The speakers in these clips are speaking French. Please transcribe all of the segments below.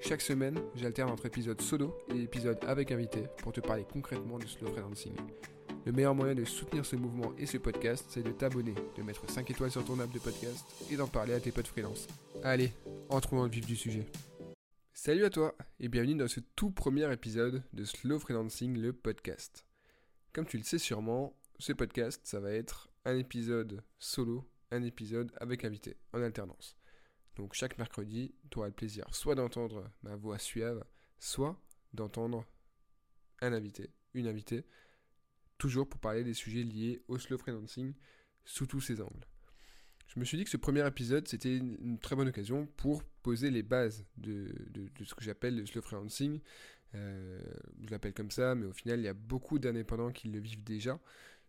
Chaque semaine, j'alterne entre épisodes solo et épisodes avec invité pour te parler concrètement du slow freelancing. Le meilleur moyen de soutenir ce mouvement et ce podcast, c'est de t'abonner, de mettre 5 étoiles sur ton app de podcast et d'en parler à tes potes freelance. Allez, entrons dans le vif du sujet. Salut à toi et bienvenue dans ce tout premier épisode de Slow Freelancing, le podcast. Comme tu le sais sûrement, ce podcast, ça va être un épisode solo, un épisode avec invité, en alternance. Donc chaque mercredi, tu auras le plaisir soit d'entendre ma voix suave, soit d'entendre un invité, une invitée, toujours pour parler des sujets liés au slow freelancing sous tous ses angles. Je me suis dit que ce premier épisode, c'était une très bonne occasion pour poser les bases de, ce que j'appelle le slow freelancing. Euh, je l'appelle comme ça, mais au final, il y a beaucoup d'indépendants qui le vivent déjà.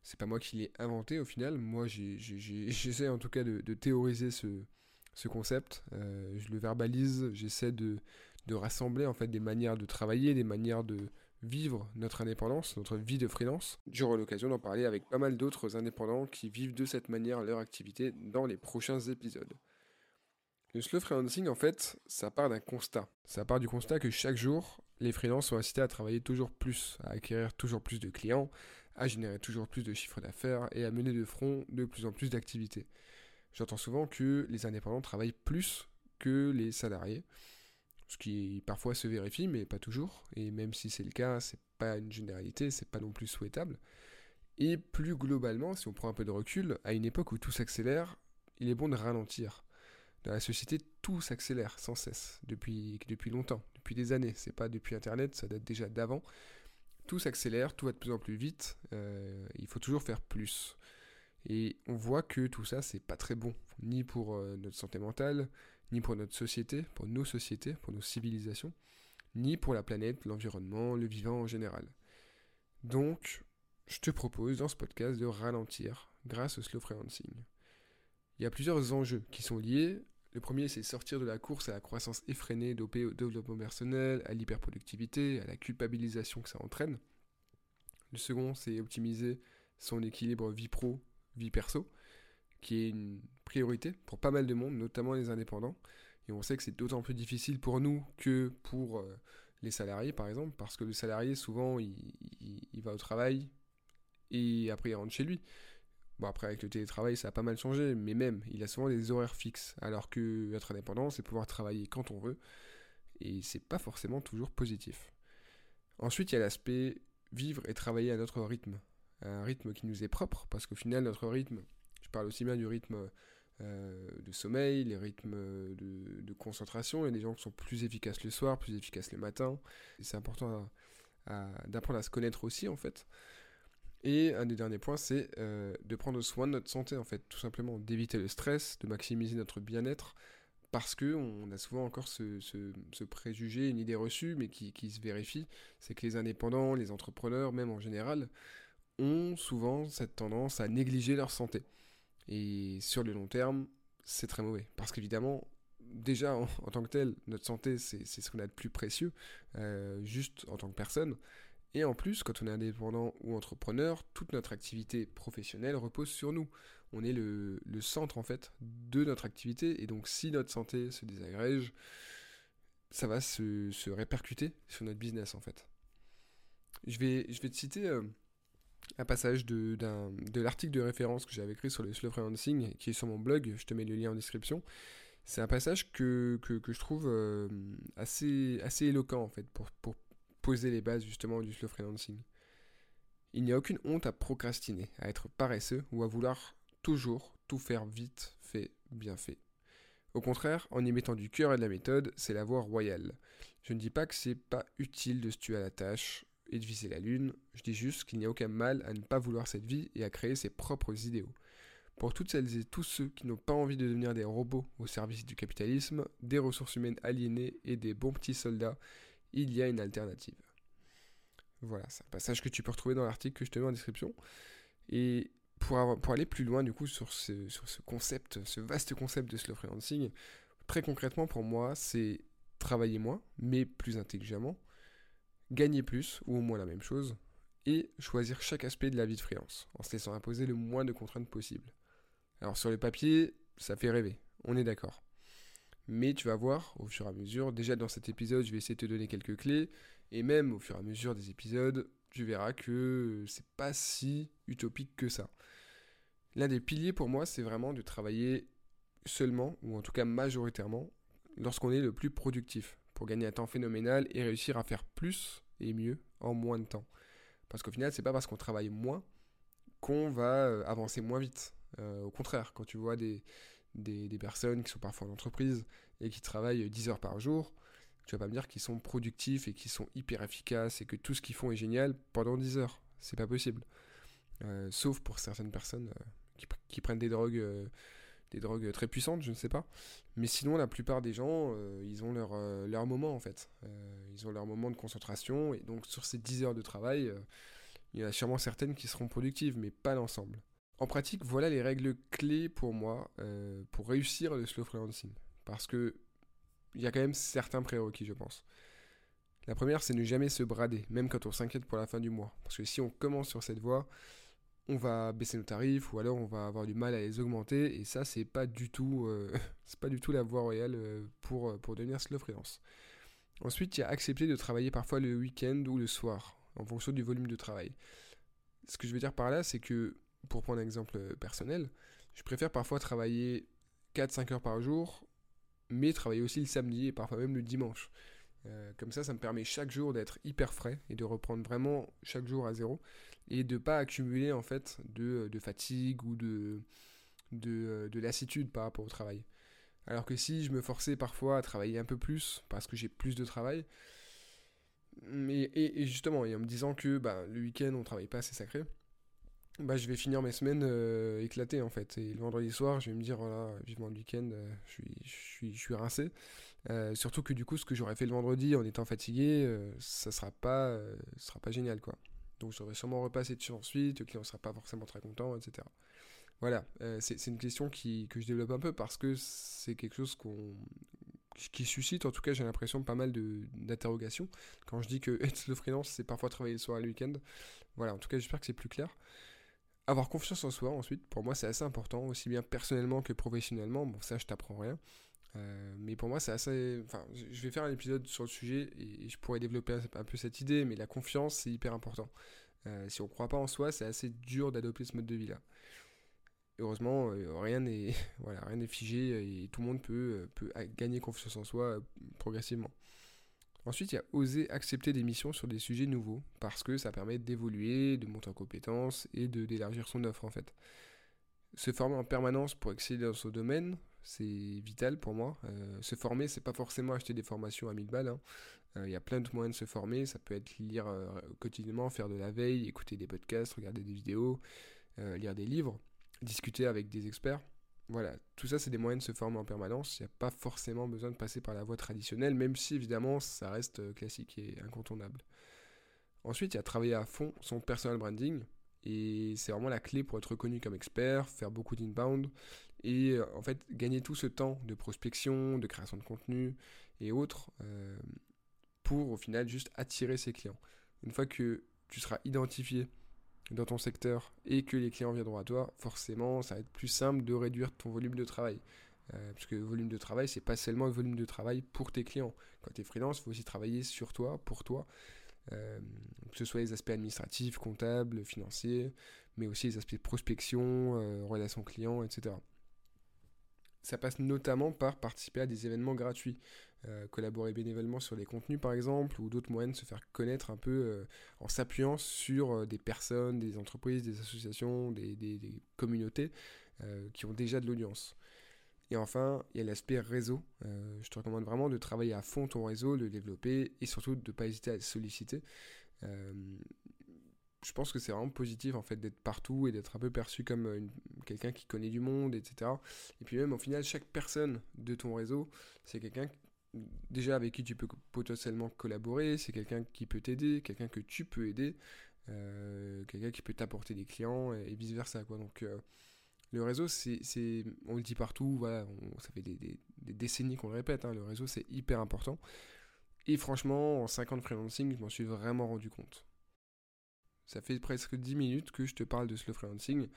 C'est pas moi qui l'ai inventé au final. Moi, j'essaie en tout cas de, théoriser ce, ce concept. Euh, je le verbalise, j'essaie de, rassembler en fait des manières de travailler, des manières de vivre notre indépendance, notre vie de freelance. J'aurai l'occasion d'en parler avec pas mal d'autres indépendants qui vivent de cette manière leur activité dans les prochains épisodes. Le slow freelancing, en fait, ça part d'un constat. Ça part du constat que chaque jour, les freelances sont incités à travailler toujours plus, à acquérir toujours plus de clients, à générer toujours plus de chiffres d'affaires et à mener de front de plus en plus d'activités. J'entends souvent que les indépendants travaillent plus que les salariés, ce qui parfois se vérifie, mais pas toujours. Et même si c'est le cas, c'est pas une généralité, c'est pas non plus souhaitable. Et plus globalement, si on prend un peu de recul, à une époque où tout s'accélère, il est bon de ralentir. Dans la société, tout s'accélère sans cesse, depuis, depuis longtemps, depuis des années. C'est pas depuis Internet, ça date déjà d'avant. Tout s'accélère, tout va de plus en plus vite. Euh, il faut toujours faire plus. Et on voit que tout ça, c'est pas très bon, ni pour euh, notre santé mentale, ni pour notre société, pour nos sociétés, pour nos civilisations, ni pour la planète, l'environnement, le vivant en général. Donc, je te propose dans ce podcast de ralentir grâce au slow freelancing. Il y a plusieurs enjeux qui sont liés. Le premier, c'est sortir de la course à la croissance effrénée dopée au développement personnel, à l'hyperproductivité, à la culpabilisation que ça entraîne. Le second, c'est optimiser son équilibre vie pro vie perso, qui est une priorité pour pas mal de monde, notamment les indépendants. Et on sait que c'est d'autant plus difficile pour nous que pour euh, les salariés, par exemple, parce que le salarié, souvent, il, va au travail et après il rentre chez lui. Bon, après, avec le télétravail, ça a pas mal changé, mais même, il a souvent des horaires fixes, alors que être indépendant, c'est pouvoir travailler quand on veut, et c'est pas forcément toujours positif. Ensuite, il y a l'aspect vivre et travailler à notre rythme un rythme qui nous est propre, parce qu'au final, notre rythme, je parle aussi bien du rythme euh, de sommeil, les rythmes de, concentration, il y a des gens qui sont plus efficaces le soir, plus efficaces le matin, c'est important d'apprendre à se connaître aussi, en fait. Et un des derniers points, c'est euh, de prendre soin de notre santé, en fait, tout simplement, d'éviter le stress, de maximiser notre bien-être, parce que on a souvent encore ce, ce, préjugé, une idée reçue, mais qui, qui se vérifie, c'est que les indépendants, les entrepreneurs, même en général, ont souvent cette tendance à négliger leur santé. Et sur le long terme, c'est très mauvais. Parce qu'évidemment, déjà en, tant que tel, notre santé, c'est ce qu'on a de plus précieux, euh, juste en tant que personne. Et en plus, quand on est indépendant ou entrepreneur, toute notre activité professionnelle repose sur nous. On est le, centre en fait de notre activité. Et donc si notre santé se désagrège, ça va se, répercuter sur notre business en fait. Je vais, je vais te citer... Euh, un passage de, l'article de référence que j'avais écrit sur le slow freelancing, qui est sur mon blog, je te mets le lien en description. C'est un passage que, je trouve euh, assez, éloquent en fait pour, pour poser les bases justement du slow freelancing. Il n'y a aucune honte à procrastiner, à être paresseux ou à vouloir toujours tout faire vite, fait, bien fait. Au contraire, en y mettant du cœur et de la méthode, c'est la voie royale. Je ne dis pas que c'est pas utile de se tuer à la tâche, et de viser la lune, je dis juste qu'il n'y a aucun mal à ne pas vouloir cette vie et à créer ses propres idéaux. Pour toutes celles et tous ceux qui n'ont pas envie de devenir des robots au service du capitalisme, des ressources humaines aliénées et des bons petits soldats, il y a une alternative. Voilà, c'est un passage que tu peux retrouver dans l'article que je te mets en description. Et pour, aller plus loin du coup sur ce, sur ce concept, ce vaste concept de slow freelancing, très concrètement pour moi, c'est travailler moins, mais plus intelligemment, gagner plus, ou au moins la même chose, et choisir chaque aspect de la vie de freelance, en se laissant imposer le moins de contraintes possible. Alors sur le papier, ça fait rêver, on est d'accord. Mais tu vas voir au fur et à mesure, déjà dans cet épisode, je vais essayer de te donner quelques clés, et même au fur et à mesure des épisodes, tu verras que c'est pas si utopique que ça. L'un des piliers pour moi, c'est vraiment de travailler seulement, ou en tout cas majoritairement, lorsqu'on est le plus productif, pour gagner un temps phénoménal et réussir à faire plus et mieux en moins de temps. Parce qu'au final, c'est pas parce qu'on travaille moins qu'on va euh, avancer moins vite. Euh, au contraire, quand tu vois des, des, personnes qui sont parfois en entreprise et qui travaillent 10 heures par jour, tu vas pas me dire qu'ils sont productifs et qu'ils sont hyper efficaces et que tout ce qu'ils font est génial pendant 10 heures. C'est pas possible. Euh, sauf pour certaines personnes qui, prennent des drogues, des drogues très puissantes, je ne sais pas. Mais sinon, la plupart des gens, ils ont leur, leur moment en fait. ils ont leur moment de concentration et donc sur ces 10 heures de travail, il y en a sûrement certaines qui seront productives, mais pas l'ensemble. En pratique, voilà les règles clés pour moi euh, pour réussir le slow freelancing. Parce que il y a quand même certains prérequis, je pense. La première, c'est ne jamais se brader, même quand on s'inquiète pour la fin du mois. Parce que si on commence sur cette voie, on va baisser nos tarifs ou alors on va avoir du mal à les augmenter. Et ça, c'est pas du tout, euh, c'est pas du tout la voie royale euh, pour, pour devenir slow freelance. Ensuite, il y a accepter de travailler parfois le week-end ou le soir, en fonction du volume de travail. Ce que je veux dire par là, c'est que pour prendre un exemple personnel, je préfère parfois travailler 4-5 heures par jour, mais travailler aussi le samedi et parfois même le dimanche. Euh, comme ça, ça me permet chaque jour d'être hyper frais et de reprendre vraiment chaque jour à zéro et de pas accumuler en fait de, fatigue ou de, de, de, lassitude par rapport au travail. Alors que si je me forçais parfois à travailler un peu plus parce que j'ai plus de travail, mais, et, justement, et en me disant que bah, le week-end on travaille pas assez sacré, bah, je vais finir mes semaines euh, éclatées en fait. Et le vendredi soir, je vais me dire, voilà, vivement le week-end, euh, je, suis, je, suis, je suis rincé. Euh, surtout que du coup, ce que j'aurais fait le vendredi en étant fatigué, ça sera pas, sera pas génial quoi. Donc j'aurais sûrement repassé dessus ensuite, le client sera pas forcément très content, etc. Voilà, c'est une question qui, que je développe un peu parce que c'est quelque chose qui suscite en tout cas j'ai l'impression pas mal d'interrogations quand je dis que être le freelance c'est parfois travailler le soir et le week-end voilà en tout cas j'espère que c'est plus clair avoir confiance en soi, ensuite, pour moi, c'est assez important, aussi bien personnellement que professionnellement. Bon, ça, je t'apprends rien. Euh, mais pour moi, c'est assez. Enfin, je vais faire un épisode sur le sujet et je pourrais développer un peu cette idée, mais la confiance, c'est hyper important. Euh, si on ne croit pas en soi, c'est assez dur d'adopter ce mode de vie-là. Heureusement, euh, rien n'est voilà, figé et tout le monde peut, peut gagner confiance en soi progressivement. Ensuite, il y a oser accepter des missions sur des sujets nouveaux, parce que ça permet d'évoluer, de monter en compétences et d'élargir son offre en fait. Se former en permanence pour exceller dans son domaine, c'est vital pour moi. Euh, se former, c'est pas forcément acheter des formations à 1000 balles. Hein. Euh, il y a plein de moyens de se former. Ça peut être lire euh, quotidiennement, faire de la veille, écouter des podcasts, regarder des vidéos, lire des livres, discuter avec des experts. Voilà, tout ça, c'est des moyens de se former en permanence. Il n'y a pas forcément besoin de passer par la voie traditionnelle, même si évidemment ça reste classique et incontournable. Ensuite, il y a travailler à fond son personal branding. Et c'est vraiment la clé pour être reconnu comme expert, faire beaucoup d'inbound et euh, en fait gagner tout ce temps de prospection, de création de contenu et autres euh, pour au final juste attirer ses clients. Une fois que tu seras identifié dans ton secteur et que les clients viendront à toi, forcément, ça va être plus simple de réduire ton volume de travail. Euh, parce que le volume de travail, c'est pas seulement le volume de travail pour tes clients. Quand tu es freelance, il faut aussi travailler sur toi, pour toi. Euh, que ce soit les aspects administratifs, comptables, financiers, mais aussi les aspects prospection, euh, relations clients, etc. Ça passe notamment par participer à des événements gratuits. Euh, collaborer bénévolement sur les contenus par exemple, ou d'autres moyens de se faire connaître un peu en s'appuyant sur des personnes, des entreprises, des associations, des, communautés qui ont déjà de l'audience. Et enfin, il y a l'aspect réseau. je te recommande vraiment de travailler à fond ton réseau, de le développer et surtout de ne pas hésiter à solliciter. je pense que c'est vraiment positif en fait d'être partout et d'être un peu perçu comme euh, quelqu'un qui connaît du monde, etc. Et puis même au final, chaque personne de ton réseau, c'est quelqu'un déjà avec qui tu peux potentiellement collaborer, c'est quelqu'un qui peut t'aider, quelqu'un que tu peux aider, euh, quelqu'un qui peut t'apporter des clients et, vice versa quoi. Donc euh, le réseau, c'est, on le dit partout, voilà, ça fait des, décennies qu'on le répète, hein, le réseau c'est hyper important. Et franchement, en 50 freelancing, je m'en suis vraiment rendu compte. Ça fait presque 10 minutes que je te parle de slow freelancing.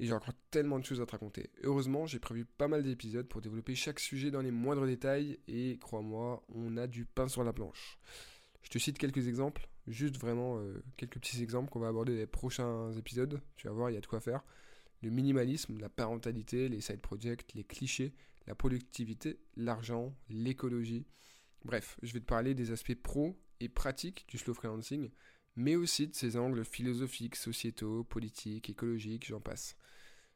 Et j'ai encore tellement de choses à te raconter. Heureusement, j'ai prévu pas mal d'épisodes pour développer chaque sujet dans les moindres détails. Et crois-moi, on a du pain sur la planche. Je te cite quelques exemples, juste vraiment euh, quelques petits exemples qu'on va aborder dans les prochains épisodes. Tu vas voir, il y a de quoi faire. Le minimalisme, la parentalité, les side projects, les clichés, la productivité, l'argent, l'écologie. Bref, je vais te parler des aspects pro et pratiques du slow freelancing mais aussi de ses angles philosophiques, sociétaux, politiques, écologiques, j'en passe.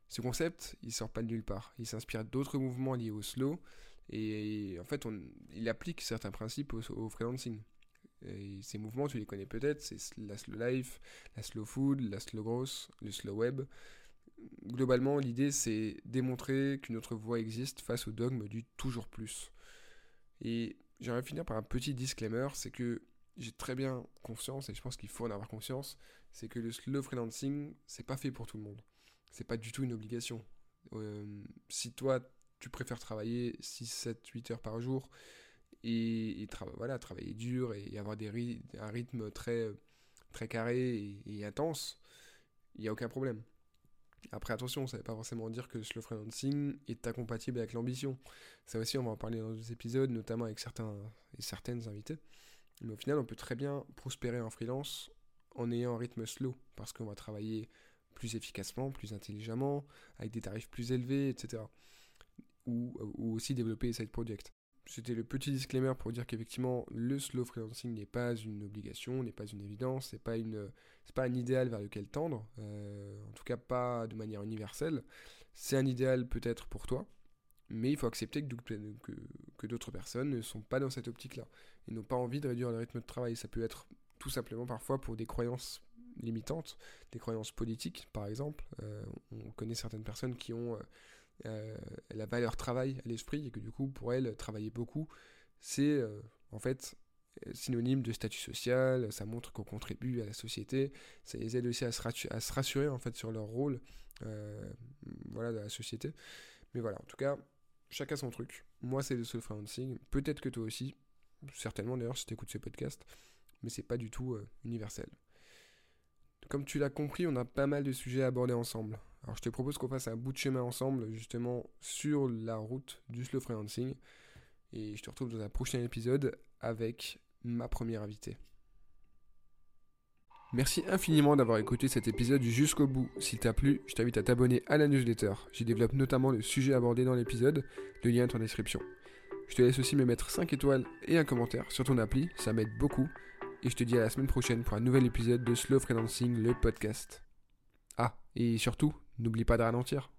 Ce concept, il sort pas de nulle part. Il s'inspire d'autres mouvements liés au slow, et en fait, il applique certains principes au, freelancing. Et ces mouvements, tu les connais peut-être, c'est la slow life, la slow food, la slow growth, le slow web. Globalement, l'idée, c'est démontrer qu'une autre voie existe face au dogme du toujours plus. Et j'aimerais finir par un petit disclaimer, c'est que j'ai très bien conscience, et je pense qu'il faut en avoir conscience, c'est que le slow freelancing, c'est pas fait pour tout le monde. C'est pas du tout une obligation. Euh, si toi, tu préfères travailler 6, 7, 8 heures par jour, et, voilà, travailler dur et avoir des un rythme très, très carré et, intense, il n'y a aucun problème. Après, attention, ça ne veut pas forcément dire que le slow freelancing est incompatible avec l'ambition. Ça aussi, on va en parler dans d'autres épisodes, notamment avec certains et certaines invités. Mais au final, on peut très bien prospérer en freelance en ayant un rythme slow, parce qu'on va travailler plus efficacement, plus intelligemment, avec des tarifs plus élevés, etc. Ou, aussi développer des side projects. C'était le petit disclaimer pour dire qu'effectivement, le slow freelancing n'est pas une obligation, n'est pas une évidence, c'est pas pas un idéal vers lequel tendre, euh, en tout cas pas de manière universelle. C'est un idéal peut-être pour toi, mais il faut accepter que, d'autres personnes ne sont pas dans cette optique-là et n'ont pas envie de réduire le rythme de travail. Ça peut être tout simplement parfois pour des croyances limitantes, des croyances politiques par exemple. Euh, on connaît certaines personnes qui ont euh, la valeur travail à l'esprit et que du coup pour elles travailler beaucoup c'est en fait synonyme de statut social, ça montre qu'on contribue à la société, ça les aide aussi à se, rassurer en fait sur leur rôle voilà, dans la société. Mais voilà, en tout cas, chacun son truc. Moi, c'est le soul freelancing. Peut-être que toi aussi. Certainement d'ailleurs si tu écoutes ce podcast. Mais c'est pas du tout euh, universel. Comme tu l'as compris, on a pas mal de sujets à aborder ensemble. Alors je te propose qu'on fasse un bout de chemin ensemble, justement, sur la route du slow freelancing. Et je te retrouve dans un prochain épisode avec ma première invitée. Merci infiniment d'avoir écouté cet épisode jusqu'au bout. S'il t'a plu, je t'invite à t'abonner à la newsletter. J'y développe notamment le sujet abordé dans l'épisode, le lien est en description. Je te laisse aussi me mettre 5 étoiles et un commentaire sur ton appli, ça m'aide beaucoup. Et je te dis à la semaine prochaine pour un nouvel épisode de Slow Freelancing, le podcast. Ah, et surtout, n'oublie pas de ralentir.